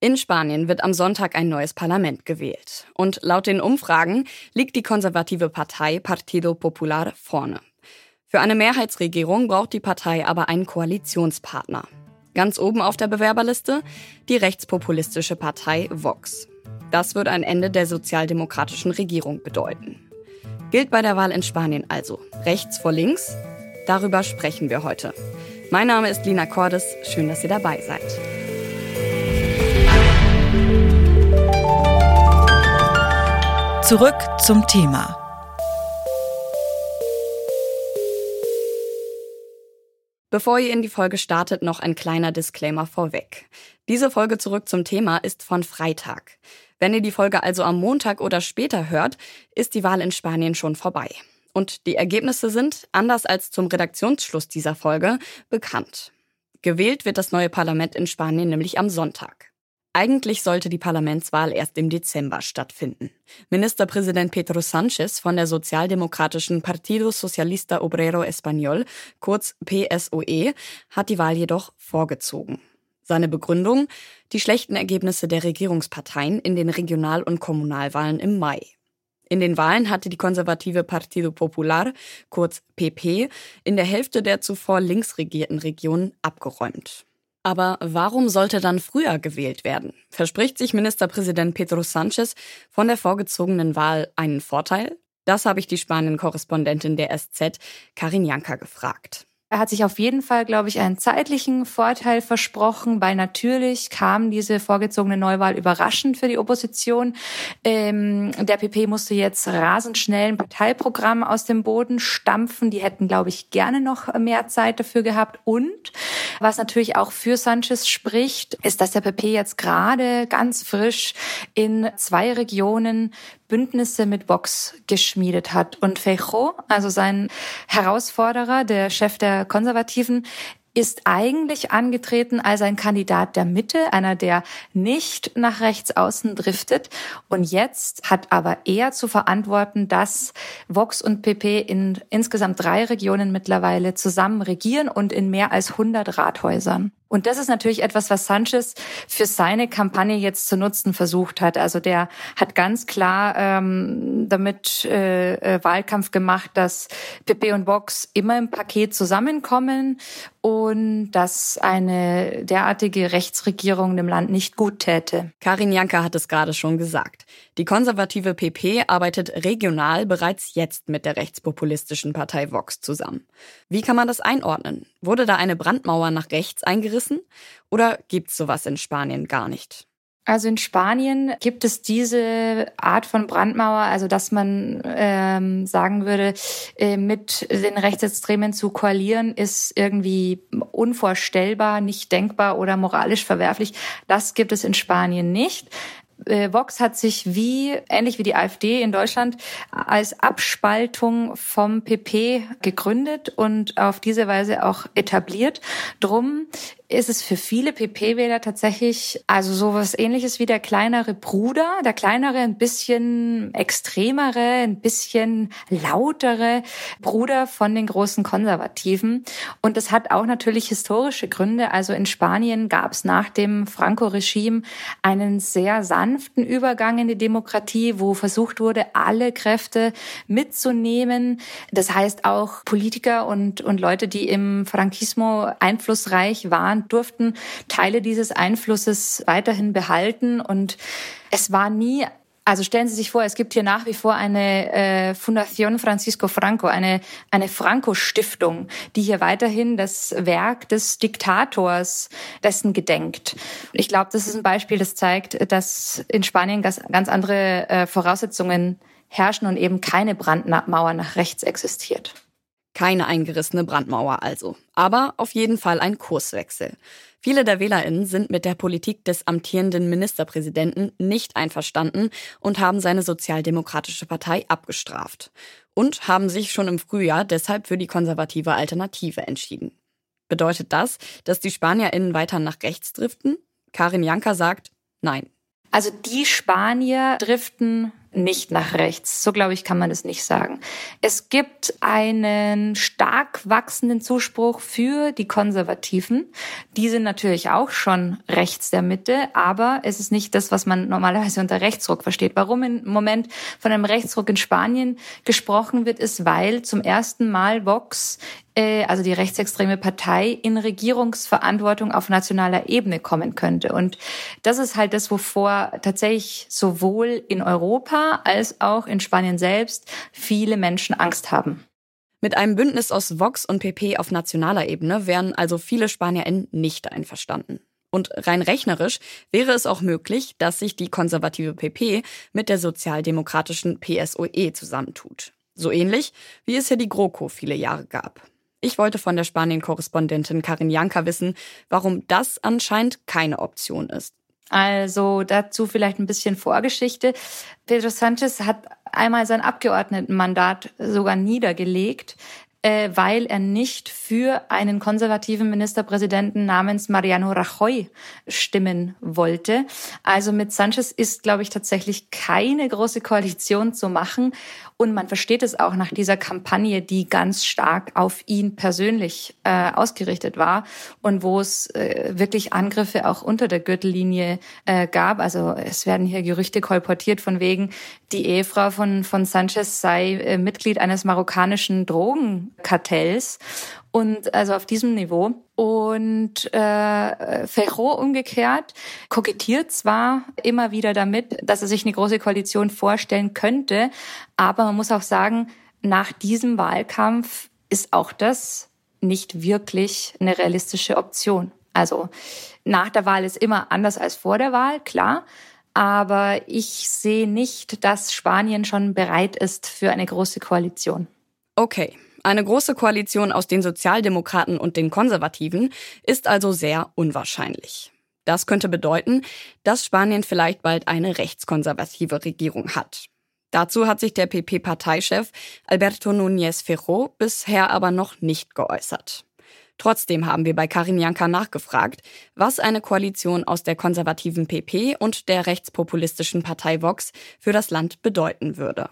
In Spanien wird am Sonntag ein neues Parlament gewählt. Und laut den Umfragen liegt die konservative Partei Partido Popular vorne. Für eine Mehrheitsregierung braucht die Partei aber einen Koalitionspartner. Ganz oben auf der Bewerberliste die rechtspopulistische Partei Vox. Das wird ein Ende der sozialdemokratischen Regierung bedeuten. Gilt bei der Wahl in Spanien also rechts vor links? Darüber sprechen wir heute. Mein Name ist Lina Cordes. Schön, dass ihr dabei seid. Zurück zum Thema. Bevor ihr in die Folge startet, noch ein kleiner Disclaimer vorweg. Diese Folge zurück zum Thema ist von Freitag. Wenn ihr die Folge also am Montag oder später hört, ist die Wahl in Spanien schon vorbei. Und die Ergebnisse sind, anders als zum Redaktionsschluss dieser Folge, bekannt. Gewählt wird das neue Parlament in Spanien nämlich am Sonntag. Eigentlich sollte die Parlamentswahl erst im Dezember stattfinden. Ministerpräsident Pedro Sánchez von der sozialdemokratischen Partido Socialista Obrero Español, kurz PSOE, hat die Wahl jedoch vorgezogen. Seine Begründung? Die schlechten Ergebnisse der Regierungsparteien in den Regional- und Kommunalwahlen im Mai. In den Wahlen hatte die konservative Partido Popular, kurz PP, in der Hälfte der zuvor links regierten Regionen abgeräumt. Aber warum sollte dann früher gewählt werden? Verspricht sich Ministerpräsident Pedro Sánchez von der vorgezogenen Wahl einen Vorteil? Das habe ich die Spanien-Korrespondentin der SZ, Karin Janka, gefragt. Er hat sich auf jeden Fall, glaube ich, einen zeitlichen Vorteil versprochen, weil natürlich kam diese vorgezogene Neuwahl überraschend für die Opposition. Ähm, der PP musste jetzt rasend schnell ein Parteiprogramm aus dem Boden stampfen. Die hätten, glaube ich, gerne noch mehr Zeit dafür gehabt. Und was natürlich auch für Sanchez spricht, ist, dass der PP jetzt gerade ganz frisch in zwei Regionen Bündnisse mit Vox geschmiedet hat. Und Feijóo, also sein Herausforderer, der Chef der Konservativen, ist eigentlich angetreten als ein Kandidat der Mitte, einer, der nicht nach rechts außen driftet. Und jetzt hat aber er zu verantworten, dass Vox und PP in insgesamt drei Regionen mittlerweile zusammen regieren und in mehr als 100 Rathäusern. Und das ist natürlich etwas, was Sanchez für seine Kampagne jetzt zu nutzen versucht hat. Also der hat ganz klar ähm, damit äh, äh, Wahlkampf gemacht, dass PP und Vox immer im Paket zusammenkommen und dass eine derartige Rechtsregierung dem Land nicht gut täte. Karin Janka hat es gerade schon gesagt. Die konservative PP arbeitet regional bereits jetzt mit der rechtspopulistischen Partei Vox zusammen. Wie kann man das einordnen? Wurde da eine Brandmauer nach rechts eingerissen? Oder gibt's sowas in Spanien gar nicht? Also in Spanien gibt es diese Art von Brandmauer, also dass man ähm, sagen würde, äh, mit den Rechtsextremen zu koalieren, ist irgendwie unvorstellbar, nicht denkbar oder moralisch verwerflich. Das gibt es in Spanien nicht. Äh, Vox hat sich wie, ähnlich wie die AfD in Deutschland, als Abspaltung vom PP gegründet und auf diese Weise auch etabliert. Drum ist es für viele PP-Wähler tatsächlich also sowas ähnliches wie der kleinere Bruder, der kleinere, ein bisschen extremere, ein bisschen lautere Bruder von den großen Konservativen. Und das hat auch natürlich historische Gründe. Also in Spanien gab es nach dem Franco-Regime einen sehr sanften Übergang in die Demokratie, wo versucht wurde, alle Kräfte mitzunehmen. Das heißt auch Politiker und, und Leute, die im Frankismo einflussreich waren, Deutschland durften Teile dieses Einflusses weiterhin behalten und es war nie also stellen Sie sich vor, es gibt hier nach wie vor eine äh, Fundación Francisco Franco, eine, eine Franco-Stiftung, die hier weiterhin das Werk des Diktators dessen gedenkt. Ich glaube, das ist ein Beispiel, das zeigt, dass in Spanien ganz, ganz andere äh, Voraussetzungen herrschen und eben keine Brandmauer nach rechts existiert. Keine eingerissene Brandmauer also, aber auf jeden Fall ein Kurswechsel. Viele der Wählerinnen sind mit der Politik des amtierenden Ministerpräsidenten nicht einverstanden und haben seine sozialdemokratische Partei abgestraft und haben sich schon im Frühjahr deshalb für die konservative Alternative entschieden. Bedeutet das, dass die Spanierinnen weiter nach rechts driften? Karin Janka sagt, nein. Also die Spanier driften nicht nach rechts. So glaube ich, kann man es nicht sagen. Es gibt einen stark wachsenden Zuspruch für die Konservativen. Die sind natürlich auch schon rechts der Mitte, aber es ist nicht das, was man normalerweise unter Rechtsruck versteht. Warum im Moment von einem Rechtsruck in Spanien gesprochen wird, ist, weil zum ersten Mal Vox äh, also die rechtsextreme Partei, in Regierungsverantwortung auf nationaler Ebene kommen könnte. Und das ist halt das, wovor tatsächlich sowohl in Europa als auch in Spanien selbst viele Menschen Angst haben. Mit einem Bündnis aus Vox und PP auf nationaler Ebene wären also viele SpanierInnen nicht einverstanden. Und rein rechnerisch wäre es auch möglich, dass sich die konservative PP mit der sozialdemokratischen PSOE zusammentut. So ähnlich, wie es hier die GroKo viele Jahre gab. Ich wollte von der Spanien-Korrespondentin Karin Janka wissen, warum das anscheinend keine Option ist. Also dazu vielleicht ein bisschen Vorgeschichte. Pedro Sanchez hat einmal sein Abgeordnetenmandat sogar niedergelegt, äh, weil er nicht für einen konservativen Ministerpräsidenten namens Mariano Rajoy stimmen wollte. Also mit Sanchez ist, glaube ich, tatsächlich keine große Koalition zu machen. Und man versteht es auch nach dieser Kampagne, die ganz stark auf ihn persönlich äh, ausgerichtet war und wo es äh, wirklich Angriffe auch unter der Gürtellinie äh, gab. Also es werden hier Gerüchte kolportiert von wegen, die Ehefrau von, von Sanchez sei äh, Mitglied eines marokkanischen Drogenkartells. Und also auf diesem Niveau. Und äh, Ferro umgekehrt kokettiert zwar immer wieder damit, dass er sich eine große Koalition vorstellen könnte, aber man muss auch sagen, nach diesem Wahlkampf ist auch das nicht wirklich eine realistische Option. Also nach der Wahl ist immer anders als vor der Wahl, klar. Aber ich sehe nicht, dass Spanien schon bereit ist für eine große Koalition. Okay, eine große Koalition aus den Sozialdemokraten und den Konservativen ist also sehr unwahrscheinlich. Das könnte bedeuten, dass Spanien vielleicht bald eine rechtskonservative Regierung hat. Dazu hat sich der PP-Parteichef Alberto Núñez Ferro bisher aber noch nicht geäußert. Trotzdem haben wir bei Karin Janka nachgefragt, was eine Koalition aus der konservativen PP und der rechtspopulistischen Partei Vox für das Land bedeuten würde.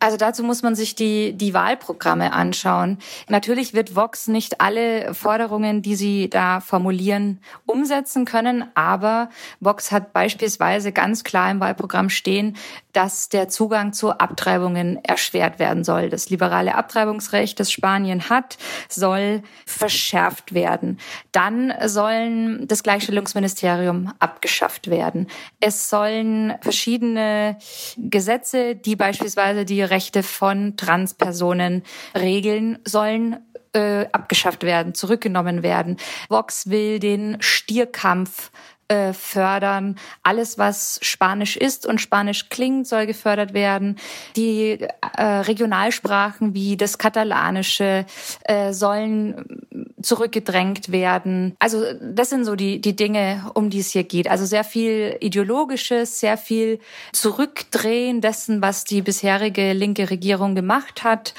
Also dazu muss man sich die, die Wahlprogramme anschauen. Natürlich wird Vox nicht alle Forderungen, die sie da formulieren, umsetzen können, aber Vox hat beispielsweise ganz klar im Wahlprogramm stehen, dass der Zugang zu Abtreibungen erschwert werden soll. Das liberale Abtreibungsrecht, das Spanien hat, soll verschärft werden. Dann sollen das Gleichstellungsministerium abgeschafft werden. Es sollen verschiedene Gesetze, die beispielsweise die Rechte von Transpersonen regeln sollen, äh, abgeschafft werden, zurückgenommen werden. Vox will den Stierkampf äh, fördern. Alles, was Spanisch ist und Spanisch klingt, soll gefördert werden. Die äh, Regionalsprachen wie das Katalanische äh, sollen zurückgedrängt werden. Also das sind so die, die Dinge, um die es hier geht. Also sehr viel Ideologisches, sehr viel Zurückdrehen dessen, was die bisherige linke Regierung gemacht hat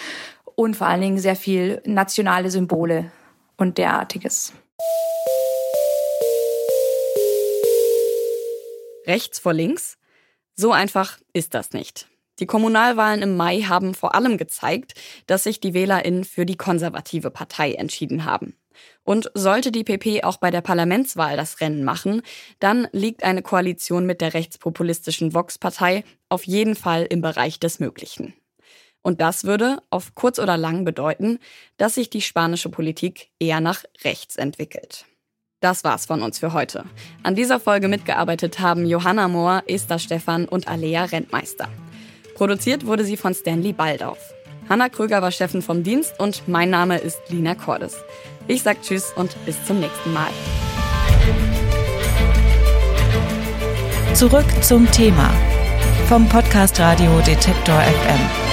und vor allen Dingen sehr viel nationale Symbole und derartiges. Rechts vor links? So einfach ist das nicht. Die Kommunalwahlen im Mai haben vor allem gezeigt, dass sich die WählerInnen für die konservative Partei entschieden haben. Und sollte die PP auch bei der Parlamentswahl das Rennen machen, dann liegt eine Koalition mit der rechtspopulistischen Vox-Partei auf jeden Fall im Bereich des Möglichen. Und das würde auf kurz oder lang bedeuten, dass sich die spanische Politik eher nach rechts entwickelt. Das war's von uns für heute. An dieser Folge mitgearbeitet haben Johanna Mohr, Esther Stephan und Alea Rentmeister. Produziert wurde sie von Stanley Baldauf. Hanna Kröger war Chefin vom Dienst und mein Name ist Lina Cordes. Ich sag Tschüss und bis zum nächsten Mal. Zurück zum Thema vom Podcast Radio Detektor FM.